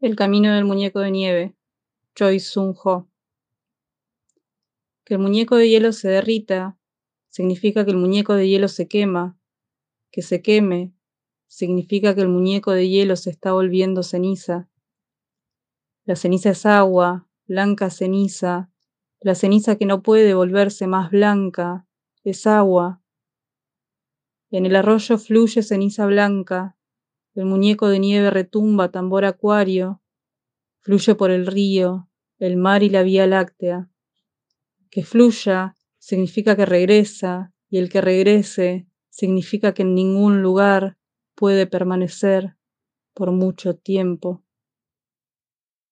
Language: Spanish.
El camino del muñeco de nieve, Choi Sun Ho. Que el muñeco de hielo se derrita significa que el muñeco de hielo se quema. Que se queme significa que el muñeco de hielo se está volviendo ceniza. La ceniza es agua, blanca ceniza. La ceniza que no puede volverse más blanca es agua. En el arroyo fluye ceniza blanca, el muñeco de nieve retumba tambor acuario, fluye por el río, el mar y la vía láctea. Que fluya significa que regresa, y el que regrese significa que en ningún lugar puede permanecer por mucho tiempo.